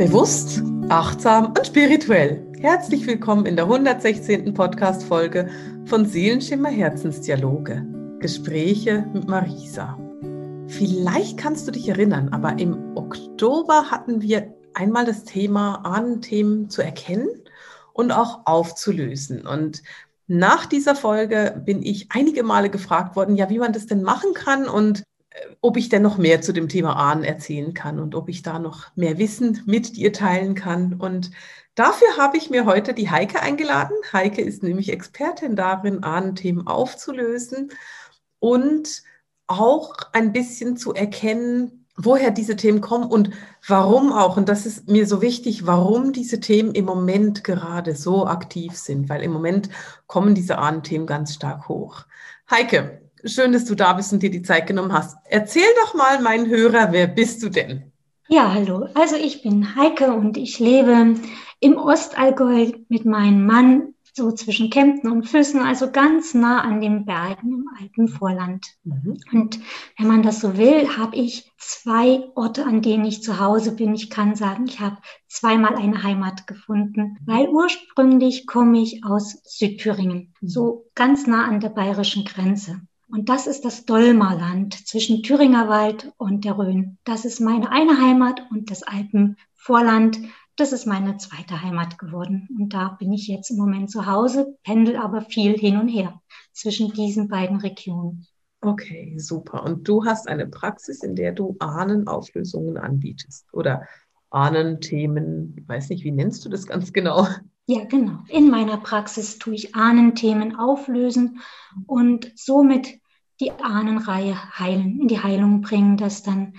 Bewusst, achtsam und spirituell. Herzlich willkommen in der 116. Podcast-Folge von Seelenschimmer Herzensdialoge. Gespräche mit Marisa. Vielleicht kannst du dich erinnern, aber im Oktober hatten wir einmal das Thema Ahnenthemen zu erkennen und auch aufzulösen. Und nach dieser Folge bin ich einige Male gefragt worden, ja, wie man das denn machen kann und ob ich denn noch mehr zu dem Thema Ahnen erzählen kann und ob ich da noch mehr Wissen mit dir teilen kann. Und dafür habe ich mir heute die Heike eingeladen. Heike ist nämlich Expertin darin, Ahnenthemen aufzulösen und auch ein bisschen zu erkennen, woher diese Themen kommen und warum auch. Und das ist mir so wichtig, warum diese Themen im Moment gerade so aktiv sind, weil im Moment kommen diese Ahnenthemen ganz stark hoch. Heike, Schön, dass du da bist und dir die Zeit genommen hast. Erzähl doch mal meinen Hörer, wer bist du denn? Ja, hallo. Also ich bin Heike und ich lebe im Ostallgäu mit meinem Mann, so zwischen Kempten und Füssen, also ganz nah an den Bergen im alten Vorland. Mhm. Und wenn man das so will, habe ich zwei Orte, an denen ich zu Hause bin. Ich kann sagen, ich habe zweimal eine Heimat gefunden, weil ursprünglich komme ich aus Südthüringen, so ganz nah an der bayerischen Grenze. Und das ist das Dolmarland zwischen Thüringer Wald und der Rhön. Das ist meine eine Heimat und das Alpenvorland, das ist meine zweite Heimat geworden. Und da bin ich jetzt im Moment zu Hause, pendel aber viel hin und her zwischen diesen beiden Regionen. Okay, super. Und du hast eine Praxis, in der du Ahnenauflösungen anbietest oder Ahnenthemen, weiß nicht, wie nennst du das ganz genau? Ja, genau. In meiner Praxis tue ich Ahnenthemen auflösen und somit die Ahnenreihe heilen, in die Heilung bringen, dass dann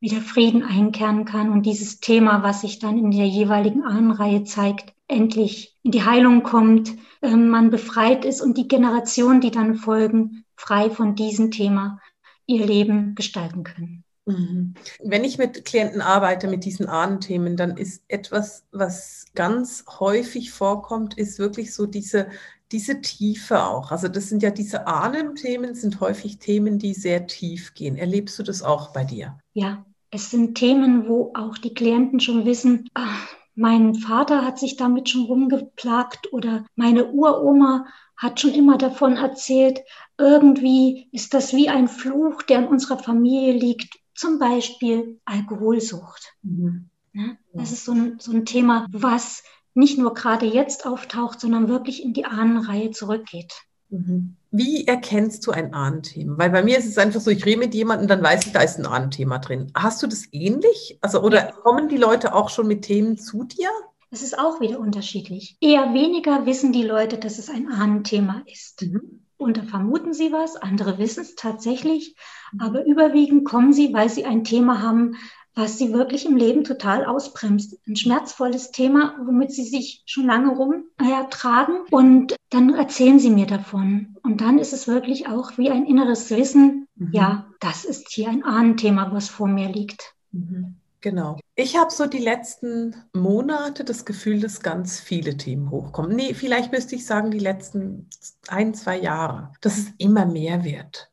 wieder Frieden einkehren kann und dieses Thema, was sich dann in der jeweiligen Ahnenreihe zeigt, endlich in die Heilung kommt, äh, man befreit ist und die Generationen, die dann folgen, frei von diesem Thema ihr Leben gestalten können. Mhm. Wenn ich mit Klienten arbeite mit diesen Ahnenthemen, dann ist etwas, was ganz häufig vorkommt, ist wirklich so diese diese Tiefe auch. Also das sind ja diese Ahnenthemen, sind häufig Themen, die sehr tief gehen. Erlebst du das auch bei dir? Ja, es sind Themen, wo auch die Klienten schon wissen, ach, mein Vater hat sich damit schon rumgeplagt oder meine Uroma hat schon immer davon erzählt. Irgendwie ist das wie ein Fluch, der in unserer Familie liegt. Zum Beispiel Alkoholsucht. Mhm. Ne? Das ist so ein, so ein Thema, was nicht nur gerade jetzt auftaucht, sondern wirklich in die Ahnenreihe zurückgeht. Mhm. Wie erkennst du ein Ahnenthema? Weil bei mir ist es einfach so, ich rede mit jemandem, dann weiß ich, da ist ein Ahnenthema drin. Hast du das ähnlich? Also, oder ja. kommen die Leute auch schon mit Themen zu dir? Es ist auch wieder unterschiedlich. Eher weniger wissen die Leute, dass es ein Ahnenthema ist. Mhm. Und da vermuten sie was, andere wissen es tatsächlich, aber überwiegend kommen sie, weil sie ein Thema haben, was sie wirklich im Leben total ausbremst. Ein schmerzvolles Thema, womit sie sich schon lange rumtragen. Äh, und dann erzählen sie mir davon. Und dann ist es wirklich auch wie ein inneres Wissen, mhm. ja, das ist hier ein Ahnenthema, was vor mir liegt. Mhm. Genau. Ich habe so die letzten Monate das Gefühl, dass ganz viele Themen hochkommen. Nee, vielleicht müsste ich sagen, die letzten ein, zwei Jahre, dass es immer mehr wird.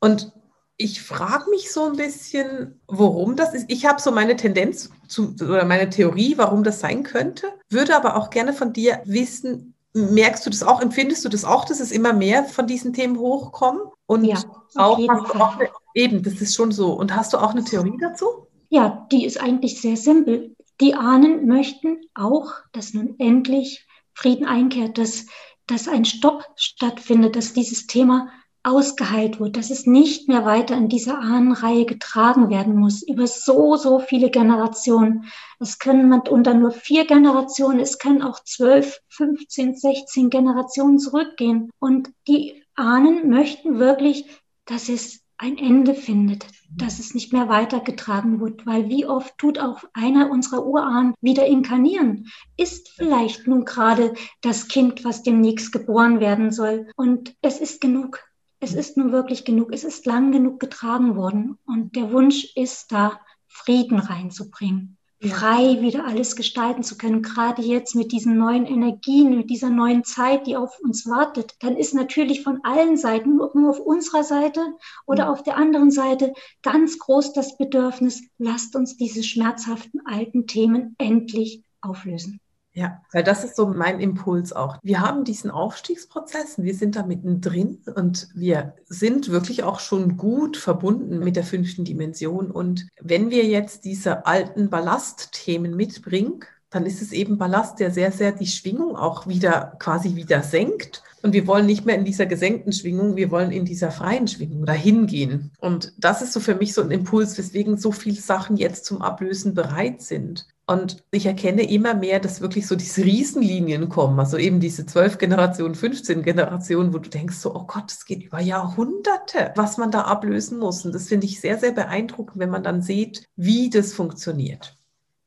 Und ich frage mich so ein bisschen, warum das ist. Ich habe so meine Tendenz zu, oder meine Theorie, warum das sein könnte, würde aber auch gerne von dir wissen, merkst du das auch, empfindest du das auch, dass es immer mehr von diesen Themen hochkommen? Und ja, auch, auch eine, eben, das ist schon so. Und hast du auch eine Theorie dazu? Ja, die ist eigentlich sehr simpel. Die Ahnen möchten auch, dass nun endlich Frieden einkehrt, dass, dass ein Stopp stattfindet, dass dieses Thema ausgeheilt wird, dass es nicht mehr weiter in dieser Ahnenreihe getragen werden muss, über so, so viele Generationen. Es können unter nur vier Generationen, es können auch zwölf, 15, 16 Generationen zurückgehen. Und die Ahnen möchten wirklich, dass es ein Ende findet, dass es nicht mehr weitergetragen wird, weil wie oft tut auch einer unserer Urahnen wieder inkarnieren, ist vielleicht nun gerade das Kind, was demnächst geboren werden soll. Und es ist genug es ist nun wirklich genug, es ist lang genug getragen worden und der Wunsch ist da, Frieden reinzubringen. Frei wieder alles gestalten zu können. Gerade jetzt mit diesen neuen Energien, mit dieser neuen Zeit, die auf uns wartet, dann ist natürlich von allen Seiten, ob nur auf unserer Seite oder auf der anderen Seite, ganz groß das Bedürfnis, lasst uns diese schmerzhaften alten Themen endlich auflösen. Ja, weil das ist so mein Impuls auch. Wir haben diesen Aufstiegsprozess, wir sind da mittendrin und wir sind wirklich auch schon gut verbunden mit der fünften Dimension. Und wenn wir jetzt diese alten Ballastthemen mitbringen, dann ist es eben Ballast, der sehr, sehr die Schwingung auch wieder quasi wieder senkt. Und wir wollen nicht mehr in dieser gesenkten Schwingung, wir wollen in dieser freien Schwingung dahin gehen. Und das ist so für mich so ein Impuls, weswegen so viele Sachen jetzt zum Ablösen bereit sind. Und ich erkenne immer mehr, dass wirklich so diese Riesenlinien kommen, also eben diese zwölf Generationen, 15 Generationen, wo du denkst so, oh Gott, es geht über Jahrhunderte, was man da ablösen muss. Und das finde ich sehr, sehr beeindruckend, wenn man dann sieht, wie das funktioniert.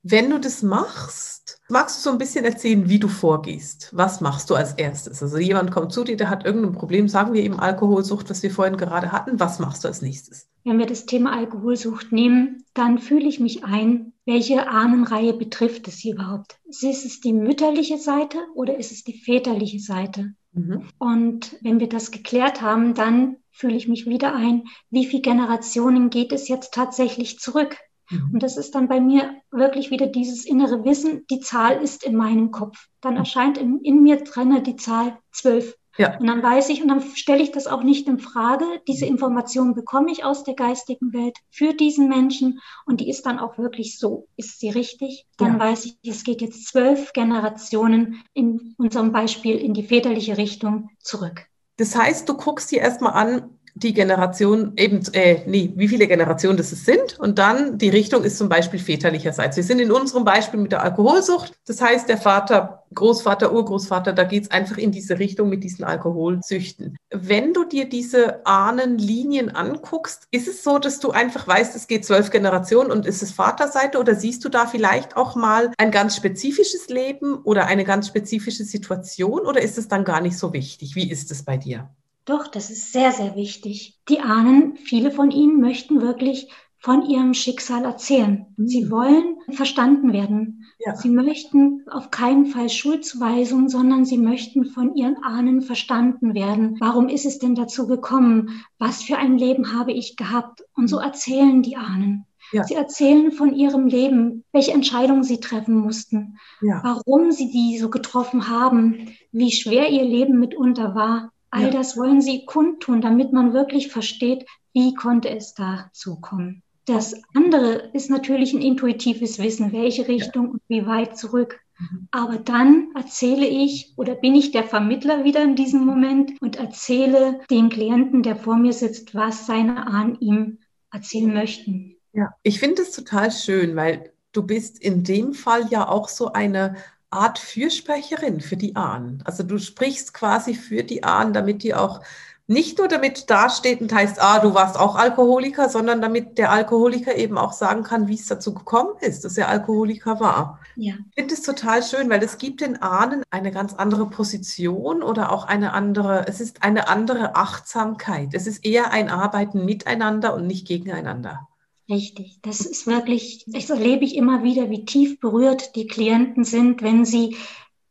Wenn du das machst, magst du so ein bisschen erzählen, wie du vorgehst? Was machst du als erstes? Also jemand kommt zu dir, der hat irgendein Problem, sagen wir eben Alkoholsucht, was wir vorhin gerade hatten. Was machst du als nächstes? Wenn wir das Thema Alkoholsucht nehmen, dann fühle ich mich ein, welche Ahnenreihe betrifft es hier überhaupt? Ist es die mütterliche Seite oder ist es die väterliche Seite? Mhm. Und wenn wir das geklärt haben, dann fühle ich mich wieder ein, wie viele Generationen geht es jetzt tatsächlich zurück? Mhm. Und das ist dann bei mir wirklich wieder dieses innere Wissen, die Zahl ist in meinem Kopf. Dann mhm. erscheint in, in mir drinne die Zahl zwölf. Ja. Und dann weiß ich und dann stelle ich das auch nicht in Frage. Diese Information bekomme ich aus der geistigen Welt für diesen Menschen und die ist dann auch wirklich so. Ist sie richtig? Dann ja. weiß ich, es geht jetzt zwölf Generationen in unserem Beispiel in die väterliche Richtung zurück. Das heißt, du guckst dir erstmal an, die Generation eben, äh, nee, wie viele Generationen das es sind. Und dann die Richtung ist zum Beispiel väterlicherseits. Wir sind in unserem Beispiel mit der Alkoholsucht. Das heißt, der Vater, Großvater, Urgroßvater, da geht es einfach in diese Richtung mit diesen Alkoholsüchten. Wenn du dir diese Ahnenlinien anguckst, ist es so, dass du einfach weißt, es geht zwölf Generationen und ist es Vaterseite oder siehst du da vielleicht auch mal ein ganz spezifisches Leben oder eine ganz spezifische Situation oder ist es dann gar nicht so wichtig? Wie ist es bei dir? Doch, das ist sehr, sehr wichtig. Die Ahnen, viele von ihnen möchten wirklich von ihrem Schicksal erzählen. Mhm. Sie wollen verstanden werden. Ja. Sie möchten auf keinen Fall Schuldzuweisung, sondern sie möchten von ihren Ahnen verstanden werden. Warum ist es denn dazu gekommen? Was für ein Leben habe ich gehabt? Und so erzählen die Ahnen. Ja. Sie erzählen von ihrem Leben, welche Entscheidungen sie treffen mussten, ja. warum sie die so getroffen haben, wie schwer ihr Leben mitunter war. All ja. das wollen sie kundtun, damit man wirklich versteht, wie konnte es dazu kommen. Das andere ist natürlich ein intuitives Wissen, welche Richtung ja. und wie weit zurück. Mhm. Aber dann erzähle ich oder bin ich der Vermittler wieder in diesem Moment und erzähle dem Klienten, der vor mir sitzt, was seine Ahnen ihm erzählen möchten. Ja, ich finde es total schön, weil du bist in dem Fall ja auch so eine Art Fürsprecherin für die Ahnen. Also du sprichst quasi für die Ahnen, damit die auch nicht nur damit dasteht und heißt, ah, du warst auch Alkoholiker, sondern damit der Alkoholiker eben auch sagen kann, wie es dazu gekommen ist, dass er Alkoholiker war. Ja. Ich finde es total schön, weil es gibt den Ahnen eine ganz andere Position oder auch eine andere, es ist eine andere Achtsamkeit. Es ist eher ein Arbeiten miteinander und nicht gegeneinander. Richtig, das ist wirklich, das erlebe ich immer wieder, wie tief berührt die Klienten sind, wenn sie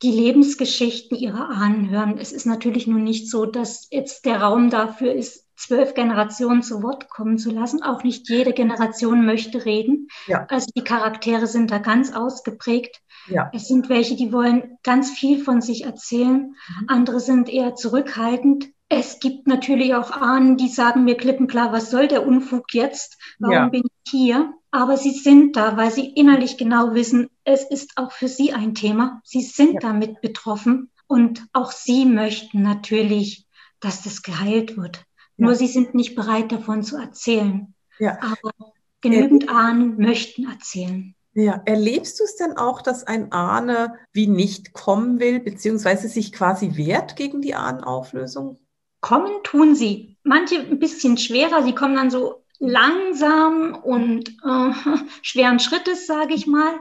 die Lebensgeschichten ihrer Ahnen hören. Es ist natürlich nun nicht so, dass jetzt der Raum dafür ist, zwölf Generationen zu Wort kommen zu lassen. Auch nicht jede Generation möchte reden. Ja. Also die Charaktere sind da ganz ausgeprägt. Ja. Es sind welche, die wollen ganz viel von sich erzählen. Mhm. Andere sind eher zurückhaltend. Es gibt natürlich auch Ahnen, die sagen mir klipp und klar, was soll der Unfug jetzt? Warum ja. bin ich hier? Aber sie sind da, weil sie innerlich genau wissen, es ist auch für sie ein Thema. Sie sind ja. damit betroffen und auch sie möchten natürlich, dass das geheilt wird. Ja. Nur sie sind nicht bereit davon zu erzählen. Ja. Aber genügend Ahnen möchten erzählen. Ja, erlebst du es denn auch, dass ein Ahne wie nicht kommen will, beziehungsweise sich quasi wehrt gegen die Ahnenauflösung? Kommen tun sie. Manche ein bisschen schwerer, sie kommen dann so langsam und äh, schweren Schrittes, sage ich mal.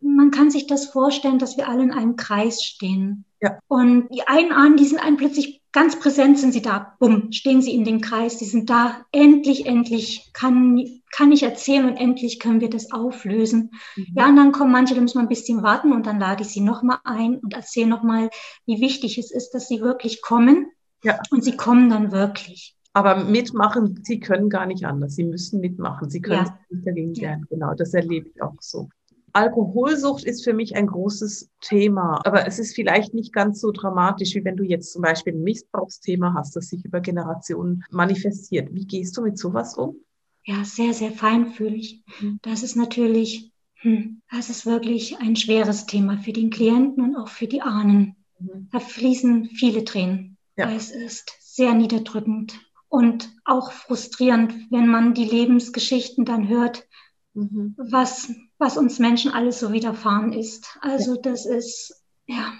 Man kann sich das vorstellen, dass wir alle in einem Kreis stehen. Ja. Und die einen ahnen, die sind einem plötzlich ganz präsent, sind sie da. Bumm, stehen sie in dem Kreis, die sind da. Endlich, endlich kann, kann ich erzählen und endlich können wir das auflösen. Mhm. Ja, und dann kommen manche, da müssen wir ein bisschen warten und dann lade ich sie nochmal ein und erzähle nochmal, wie wichtig es ist, dass sie wirklich kommen. Ja. Und sie kommen dann wirklich. Aber mitmachen, sie können gar nicht anders. Sie müssen mitmachen. Sie können ja. nicht dagegen lernen. Genau, das erlebe ich auch so. Alkoholsucht ist für mich ein großes Thema, aber es ist vielleicht nicht ganz so dramatisch, wie wenn du jetzt zum Beispiel ein Missbrauchsthema hast, das sich über Generationen manifestiert. Wie gehst du mit sowas um? Ja, sehr, sehr feinfühlig. Mhm. Das ist natürlich, hm, das ist wirklich ein schweres Thema für den Klienten und auch für die Ahnen. Mhm. Da fließen viele Tränen. Ja. Es ist sehr niederdrückend und auch frustrierend, wenn man die Lebensgeschichten dann hört, mhm. was, was uns Menschen alles so widerfahren ist. Also ja. das ist, ja,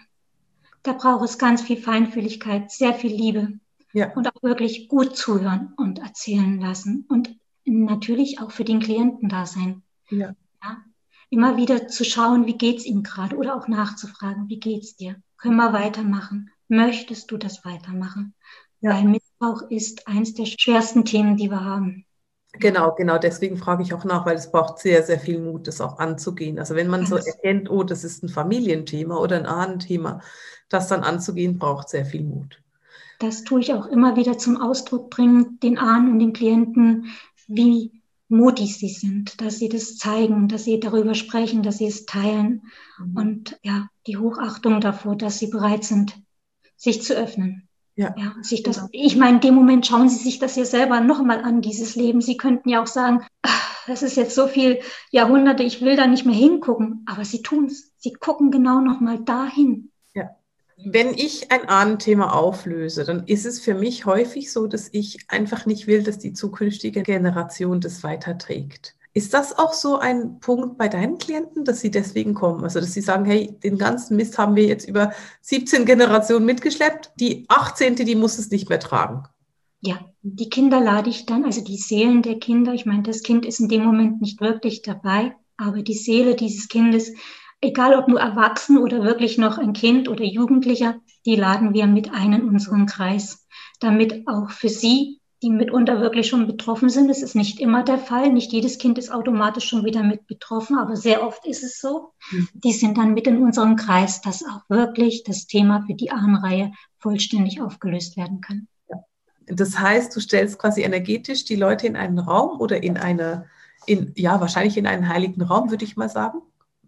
da braucht es ganz viel Feinfühligkeit, sehr viel Liebe ja. und auch wirklich gut zuhören und erzählen lassen und natürlich auch für den Klienten da sein. Ja. ja. Immer wieder zu schauen, wie geht's ihm gerade oder auch nachzufragen, wie geht's dir? Können wir weitermachen? Möchtest du das weitermachen? Ja. Weil Missbrauch ist eines der schwersten Themen, die wir haben. Genau, genau. Deswegen frage ich auch nach, weil es braucht sehr, sehr viel Mut, das auch anzugehen. Also wenn man so erkennt, oh, das ist ein Familienthema oder ein Ahnenthema, das dann anzugehen, braucht sehr viel Mut. Das tue ich auch immer wieder zum Ausdruck bringen, den Ahnen und den Klienten, wie mutig sie sind, dass sie das zeigen, dass sie darüber sprechen, dass sie es teilen mhm. und ja, die Hochachtung davor, dass sie bereit sind, sich zu öffnen. Ja, ja sich das, genau. ich meine, in dem Moment schauen Sie sich das ja selber nochmal an, dieses Leben. Sie könnten ja auch sagen, ach, das ist jetzt so viel Jahrhunderte, ich will da nicht mehr hingucken. Aber Sie tun es. Sie gucken genau nochmal dahin. Ja. Wenn ich ein Ahnenthema auflöse, dann ist es für mich häufig so, dass ich einfach nicht will, dass die zukünftige Generation das weiterträgt. Ist das auch so ein Punkt bei deinen Klienten, dass sie deswegen kommen? Also, dass sie sagen, hey, den ganzen Mist haben wir jetzt über 17 Generationen mitgeschleppt, die 18. die muss es nicht mehr tragen. Ja, die Kinder lade ich dann, also die Seelen der Kinder, ich meine, das Kind ist in dem Moment nicht wirklich dabei, aber die Seele dieses Kindes, egal ob nur erwachsen oder wirklich noch ein Kind oder Jugendlicher, die laden wir mit ein in unseren Kreis, damit auch für sie die mitunter wirklich schon betroffen sind. Das ist nicht immer der Fall. Nicht jedes Kind ist automatisch schon wieder mit betroffen, aber sehr oft ist es so. Mhm. Die sind dann mit in unserem Kreis, dass auch wirklich das Thema für die Ahnenreihe vollständig aufgelöst werden kann. Das heißt, du stellst quasi energetisch die Leute in einen Raum oder in eine, in, ja, wahrscheinlich in einen heiligen Raum, würde ich mal sagen.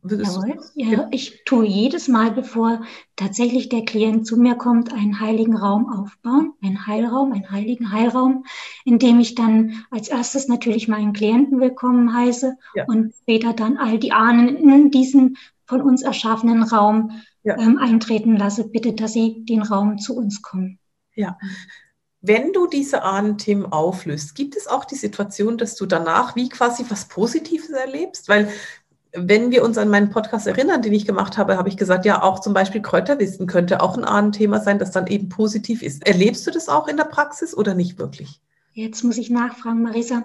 Jawohl. Ja, ich tue jedes Mal, bevor tatsächlich der Klient zu mir kommt, einen heiligen Raum aufbauen, einen Heilraum, einen heiligen Heilraum, in dem ich dann als erstes natürlich meinen Klienten willkommen heiße ja. und später dann all die Ahnen in diesen von uns erschaffenen Raum ja. ähm, eintreten lasse. Bitte, dass sie den Raum zu uns kommen. Ja. Wenn du diese Ahnenthemen auflöst, gibt es auch die Situation, dass du danach wie quasi was Positives erlebst? Weil wenn wir uns an meinen Podcast erinnern, den ich gemacht habe, habe ich gesagt, ja, auch zum Beispiel Kräuterwissen könnte auch ein Ahnenthema sein, das dann eben positiv ist. Erlebst du das auch in der Praxis oder nicht wirklich? Jetzt muss ich nachfragen, Marisa.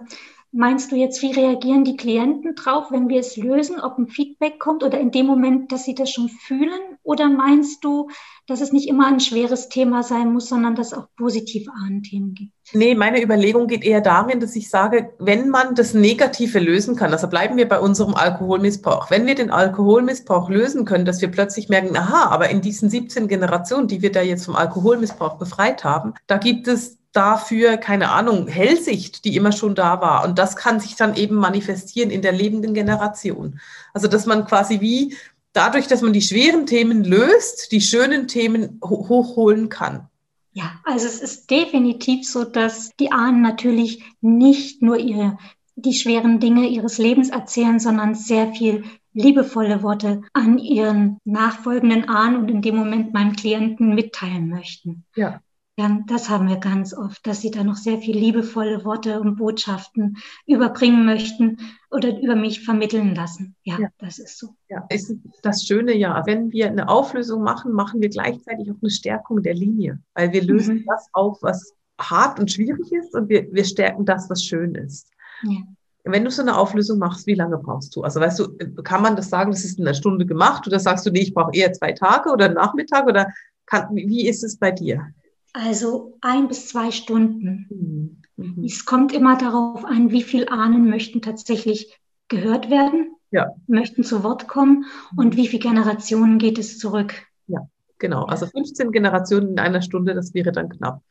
Meinst du jetzt, wie reagieren die Klienten drauf, wenn wir es lösen, ob ein Feedback kommt oder in dem Moment, dass sie das schon fühlen? Oder meinst du, dass es nicht immer ein schweres Thema sein muss, sondern dass es auch positive Ahnenthemen gibt? Nee, meine Überlegung geht eher darin, dass ich sage, wenn man das Negative lösen kann, also bleiben wir bei unserem Alkoholmissbrauch, wenn wir den Alkoholmissbrauch lösen können, dass wir plötzlich merken, aha, aber in diesen 17 Generationen, die wir da jetzt vom Alkoholmissbrauch befreit haben, da gibt es dafür, keine Ahnung, Hellsicht, die immer schon da war. Und das kann sich dann eben manifestieren in der lebenden Generation. Also, dass man quasi wie dadurch, dass man die schweren Themen löst, die schönen Themen ho hochholen kann. Ja, also es ist definitiv so, dass die Ahnen natürlich nicht nur ihre, die schweren Dinge ihres Lebens erzählen, sondern sehr viel liebevolle Worte an ihren nachfolgenden Ahnen und in dem Moment meinem Klienten mitteilen möchten. Ja. Ja, das haben wir ganz oft, dass sie da noch sehr viel liebevolle Worte und Botschaften überbringen möchten oder über mich vermitteln lassen. Ja, ja. das ist so. Ja, ist das Schöne ja. Wenn wir eine Auflösung machen, machen wir gleichzeitig auch eine Stärkung der Linie, weil wir lösen mhm. das auf, was hart und schwierig ist und wir, wir stärken das, was schön ist. Ja. Wenn du so eine Auflösung machst, wie lange brauchst du? Also weißt du, kann man das sagen, das ist in einer Stunde gemacht oder sagst du, nee, ich brauche eher zwei Tage oder einen Nachmittag oder kann, wie ist es bei dir? Also ein bis zwei Stunden. Mhm. Mhm. Es kommt immer darauf an, wie viele Ahnen möchten tatsächlich gehört werden, ja. möchten zu Wort kommen und wie viele Generationen geht es zurück. Ja, genau. Also 15 Generationen in einer Stunde, das wäre dann knapp.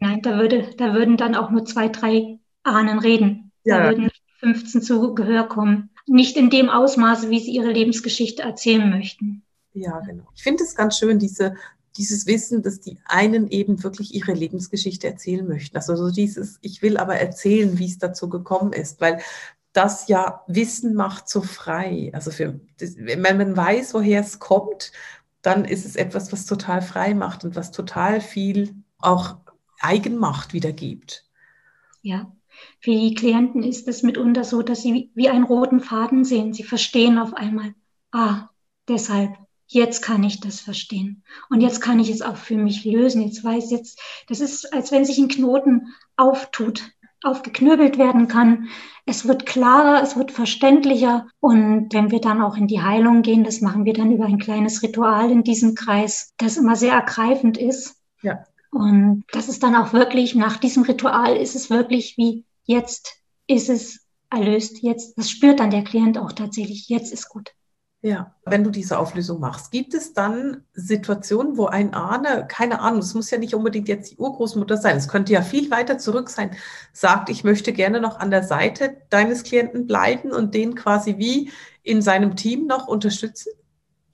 Nein, da, würde, da würden dann auch nur zwei, drei Ahnen reden. Ja. Da würden 15 zu Gehör kommen. Nicht in dem Ausmaße, wie sie ihre Lebensgeschichte erzählen möchten. Ja, genau. Ich finde es ganz schön, diese dieses Wissen, dass die einen eben wirklich ihre Lebensgeschichte erzählen möchten. Also so dieses, ich will aber erzählen, wie es dazu gekommen ist, weil das ja Wissen macht so frei. Also für, das, wenn man weiß, woher es kommt, dann ist es etwas, was total frei macht und was total viel auch Eigenmacht wiedergibt. Ja, für die Klienten ist es mitunter so, dass sie wie einen roten Faden sehen. Sie verstehen auf einmal, ah, deshalb, jetzt kann ich das verstehen. Und jetzt kann ich es auch für mich lösen. Jetzt weiß jetzt, das ist, als wenn sich ein Knoten auftut, aufgeknürbelt werden kann. Es wird klarer, es wird verständlicher. Und wenn wir dann auch in die Heilung gehen, das machen wir dann über ein kleines Ritual in diesem Kreis, das immer sehr ergreifend ist. Ja. Und das ist dann auch wirklich, nach diesem Ritual ist es wirklich wie, jetzt ist es erlöst, jetzt, das spürt dann der Klient auch tatsächlich, jetzt ist gut. Ja, wenn du diese Auflösung machst, gibt es dann Situationen, wo ein Ahne, keine Ahnung, es muss ja nicht unbedingt jetzt die Urgroßmutter sein, es könnte ja viel weiter zurück sein, sagt, ich möchte gerne noch an der Seite deines Klienten bleiben und den quasi wie in seinem Team noch unterstützen?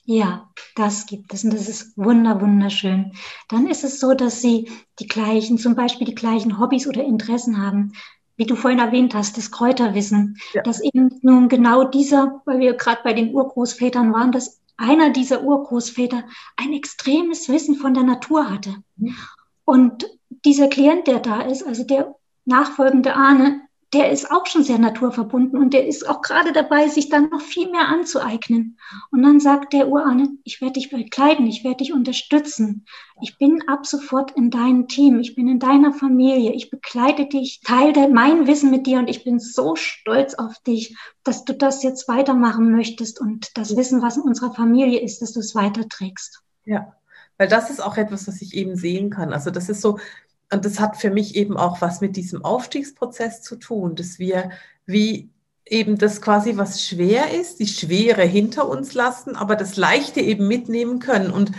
Ja, das gibt es und das ist wunder, wunderschön. Dann ist es so, dass sie die gleichen, zum Beispiel die gleichen Hobbys oder Interessen haben wie du vorhin erwähnt hast, das Kräuterwissen, ja. dass eben nun genau dieser, weil wir gerade bei den Urgroßvätern waren, dass einer dieser Urgroßväter ein extremes Wissen von der Natur hatte. Mhm. Und dieser Klient, der da ist, also der nachfolgende Ahne, der ist auch schon sehr naturverbunden und der ist auch gerade dabei, sich dann noch viel mehr anzueignen. Und dann sagt der Urahne, ich werde dich begleiten, ich werde dich unterstützen. Ich bin ab sofort in deinem Team, ich bin in deiner Familie, ich begleite dich, teile mein Wissen mit dir und ich bin so stolz auf dich, dass du das jetzt weitermachen möchtest und das Wissen, was in unserer Familie ist, dass du es weiterträgst. Ja, weil das ist auch etwas, was ich eben sehen kann. Also das ist so, und das hat für mich eben auch was mit diesem Aufstiegsprozess zu tun, dass wir wie eben das quasi, was schwer ist, die Schwere hinter uns lassen, aber das Leichte eben mitnehmen können. Und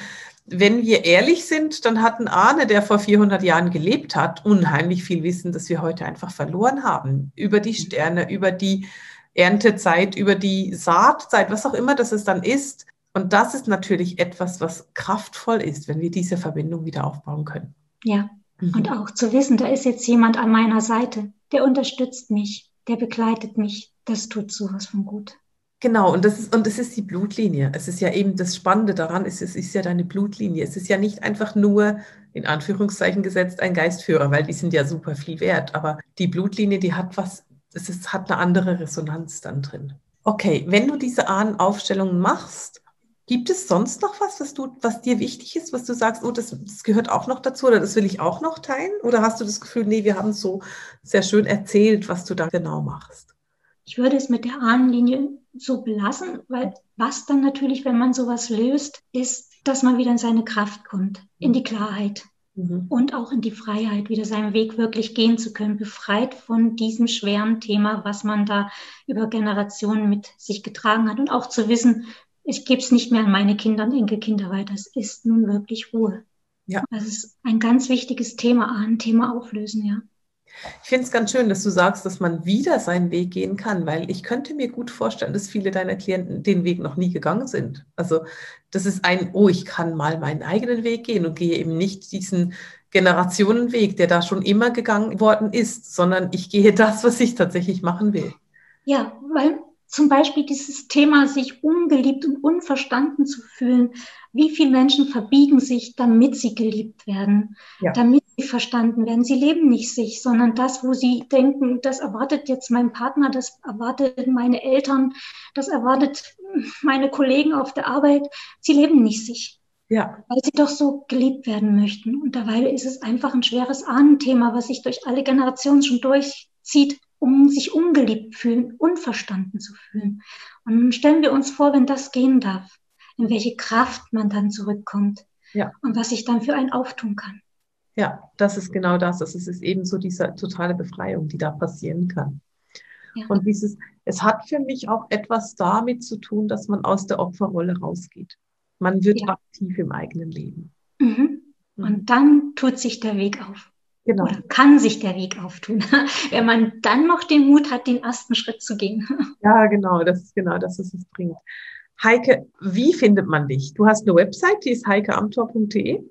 wenn wir ehrlich sind, dann hat ein Ahne, der vor 400 Jahren gelebt hat, unheimlich viel Wissen, das wir heute einfach verloren haben. Über die Sterne, über die Erntezeit, über die Saatzeit, was auch immer das es dann ist. Und das ist natürlich etwas, was kraftvoll ist, wenn wir diese Verbindung wieder aufbauen können. Ja, Mhm. Und auch zu wissen, da ist jetzt jemand an meiner Seite, der unterstützt mich, der begleitet mich, das tut sowas von gut. Genau, und das ist, und das ist die Blutlinie. Es ist ja eben das Spannende daran, es ist, es ist ja deine Blutlinie. Es ist ja nicht einfach nur, in Anführungszeichen gesetzt, ein Geistführer, weil die sind ja super viel wert. Aber die Blutlinie, die hat was, es ist, hat eine andere Resonanz dann drin. Okay, wenn du diese Ahnenaufstellungen machst, Gibt es sonst noch was, was, du, was dir wichtig ist, was du sagst, oh, das, das, gehört auch noch dazu oder das will ich auch noch teilen? Oder hast du das Gefühl, nee, wir haben so sehr schön erzählt, was du da genau machst? Ich würde es mit der Ahnenlinie so belassen, weil was dann natürlich, wenn man sowas löst, ist, dass man wieder in seine Kraft kommt, in die Klarheit mhm. und auch in die Freiheit, wieder seinen Weg wirklich gehen zu können, befreit von diesem schweren Thema, was man da über Generationen mit sich getragen hat und auch zu wissen, ich gebe es nicht mehr an meine Kinder und Enkelkinder weiter. Es ist nun wirklich Ruhe. Ja. Das ist ein ganz wichtiges Thema, ein Thema auflösen, ja. Ich finde es ganz schön, dass du sagst, dass man wieder seinen Weg gehen kann, weil ich könnte mir gut vorstellen, dass viele deiner Klienten den Weg noch nie gegangen sind. Also das ist ein, oh, ich kann mal meinen eigenen Weg gehen und gehe eben nicht diesen Generationenweg, der da schon immer gegangen worden ist, sondern ich gehe das, was ich tatsächlich machen will. Ja, weil zum Beispiel dieses Thema, sich ungeliebt und unverstanden zu fühlen. Wie viele Menschen verbiegen sich, damit sie geliebt werden, ja. damit sie verstanden werden. Sie leben nicht sich, sondern das, wo sie denken, das erwartet jetzt mein Partner, das erwartet meine Eltern, das erwartet meine Kollegen auf der Arbeit. Sie leben nicht sich. Ja. Weil sie doch so geliebt werden möchten. Und dabei ist es einfach ein schweres Ahnenthema, was sich durch alle Generationen schon durchzieht um sich ungeliebt fühlen, unverstanden zu fühlen. Und nun stellen wir uns vor, wenn das gehen darf, in welche Kraft man dann zurückkommt ja. und was sich dann für einen auftun kann. Ja, das ist genau das. Es ist eben so diese totale Befreiung, die da passieren kann. Ja. Und dieses, es hat für mich auch etwas damit zu tun, dass man aus der Opferrolle rausgeht. Man wird ja. aktiv im eigenen Leben. Mhm. mhm. Und dann tut sich der Weg auf. Genau. Oder kann sich der Weg auftun, wenn man dann noch den Mut hat, den ersten Schritt zu gehen. Ja, genau, das ist genau das, was es bringt. Heike, wie findet man dich? Du hast eine Website, die ist heikeamtor.de.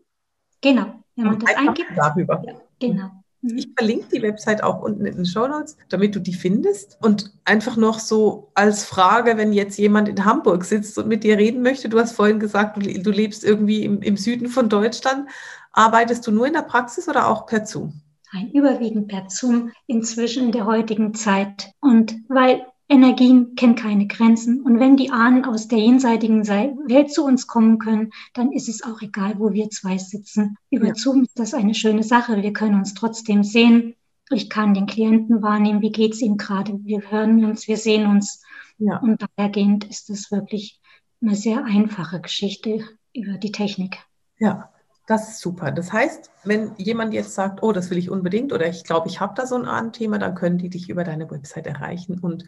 Genau, wenn man das eingibt. Darüber. Ja, genau. Mhm. Ich verlinke die Website auch unten in den Show Notes, damit du die findest. Und einfach noch so als Frage, wenn jetzt jemand in Hamburg sitzt und mit dir reden möchte, du hast vorhin gesagt, du, du lebst irgendwie im, im Süden von Deutschland. Arbeitest du nur in der Praxis oder auch per Zoom? Nein, überwiegend per Zoom inzwischen in der heutigen Zeit. Und weil Energien kennen keine Grenzen. Und wenn die Ahnen aus der jenseitigen Welt zu uns kommen können, dann ist es auch egal, wo wir zwei sitzen. Über ja. Zoom ist das eine schöne Sache. Wir können uns trotzdem sehen. Ich kann den Klienten wahrnehmen, wie geht's ihm gerade. Wir hören uns, wir sehen uns. Ja. Und dahergehend ist es wirklich eine sehr einfache Geschichte über die Technik. Ja, das ist super. Das heißt, wenn jemand jetzt sagt, oh, das will ich unbedingt oder ich glaube, ich habe da so ein Ahnenthema, dann können die dich über deine Website erreichen und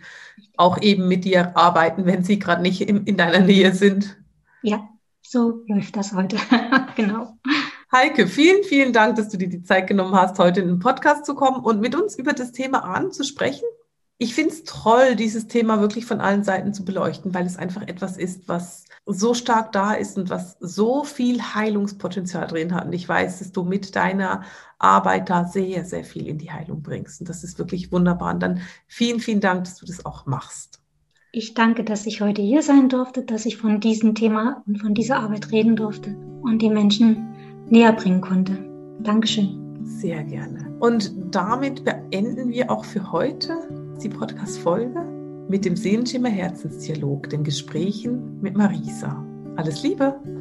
auch eben mit dir arbeiten, wenn sie gerade nicht in, in deiner Nähe sind. Ja, so läuft das heute. genau. Heike, vielen, vielen Dank, dass du dir die Zeit genommen hast, heute in den Podcast zu kommen und mit uns über das Thema Ahnen zu sprechen. Ich finde es toll, dieses Thema wirklich von allen Seiten zu beleuchten, weil es einfach etwas ist, was so stark da ist und was so viel Heilungspotenzial drin hat. Und ich weiß, dass du mit deiner Arbeit da sehr, sehr viel in die Heilung bringst. Und das ist wirklich wunderbar. Und dann vielen, vielen Dank, dass du das auch machst. Ich danke, dass ich heute hier sein durfte, dass ich von diesem Thema und von dieser Arbeit reden durfte und die Menschen näher bringen konnte. Dankeschön. Sehr gerne. Und damit beenden wir auch für heute die Podcast-Folge mit dem Seelenschimmer Herzensdialog, den Gesprächen mit Marisa. Alles Liebe!